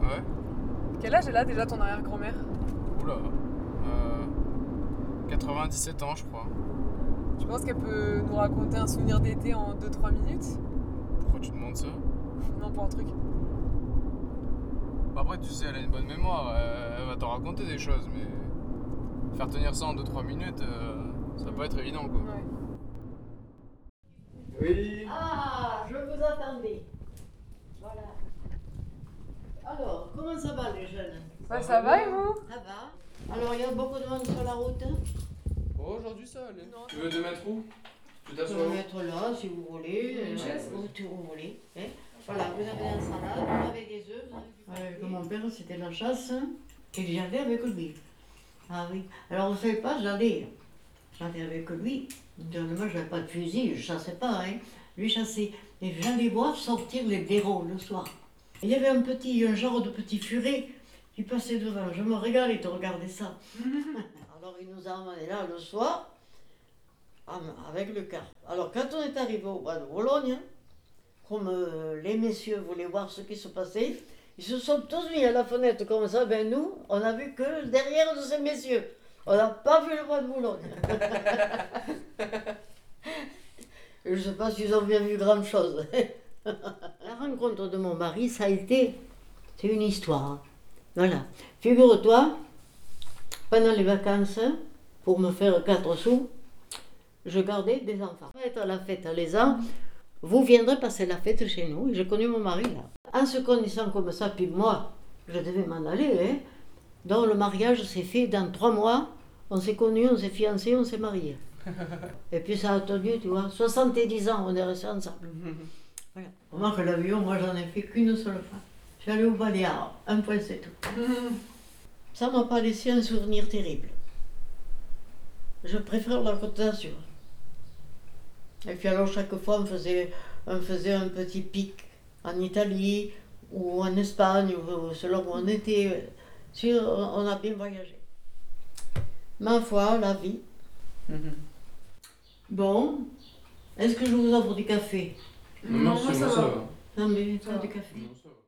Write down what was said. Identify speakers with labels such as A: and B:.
A: Ouais.
B: quel âge est là déjà ton arrière-grand-mère?
A: Oula. Euh, 97 ans, je crois.
B: Tu penses qu'elle peut nous raconter un souvenir d'été en 2-3 minutes?
A: Pourquoi tu demandes ça?
B: Non, pour un truc.
A: Bah Après, tu sais, elle a une bonne mémoire. euh, Elle va t'en raconter des choses, mais faire tenir ça en 2-3 minutes, euh, ça va pas être évident, quoi.
B: Ouais.
A: Oui.
C: Ah, je vous attendais. Voilà. Alors, comment ça va les jeunes
B: Ouais, ça va et vous
C: Ça va Alors, il y a beaucoup de monde sur la route
A: Oh, aujourd'hui, ça allait.
B: Non.
A: Tu veux te mettre où? Tu
C: Vous
A: t'assois
C: mettre là si vous voulez,
B: Une
C: euh,
B: chaise
C: où tu vous voulez. hein. Voilà, vous avez un salade, vous avez des œufs. vous avez du papier. mon père, c'était la chasse et j'allais avec lui. Ah oui. Alors, vous savez pas, j'allais. J'allais avec lui. Moi, je n'avais pas de fusil, je chassais pas. Hein. Lui chassait. Et j'allais voir sortir les blaireaux le soir. Il y avait un petit, un genre de petit furet qui passait devant. Je me régalais de regarder ça. Alors, il nous a emmenés là le soir avec le car. Alors, quand on est arrivé au bois de Bologne, comme euh, les messieurs voulaient voir ce qui se passait, ils se sont tous mis à la fenêtre comme ça. Ben nous, on n'a vu que derrière de ces messieurs. On n'a pas vu le bois de Boulogne. Je ne sais pas s'ils ont bien vu grand de mon mari, ça a été. C'est une histoire. Voilà. Figure-toi, pendant les vacances, pour me faire quatre sous, je gardais des enfants. On va être à la fête à les ans. Vous viendrez passer la fête chez nous. Et J'ai connu mon mari là. En se connaissant comme ça, puis moi, je devais m'en aller. Hein. Donc le mariage s'est fait dans trois mois. On s'est connus, on s'est fiancés, on s'est mariés. Et puis ça a tenu, tu vois, 70 ans, on est restés ensemble. Voilà. Moi, que l'avion, moi, j'en ai fait qu'une seule fois. Je suis allée au Baléares, un point, c'est tout. Ça m'a pas laissé un souvenir terrible. Je préfère la Côte d'Azur. Et puis alors, chaque fois, on faisait, on faisait un petit pic en Italie ou en Espagne, ou selon où on était. On on a bien voyagé. Ma foi, la vie. Bon, est-ce que je vous offre du café?
A: Non, merci,
B: moi, ça va.
A: va.
C: Non, mais du café.
A: Non, ça va.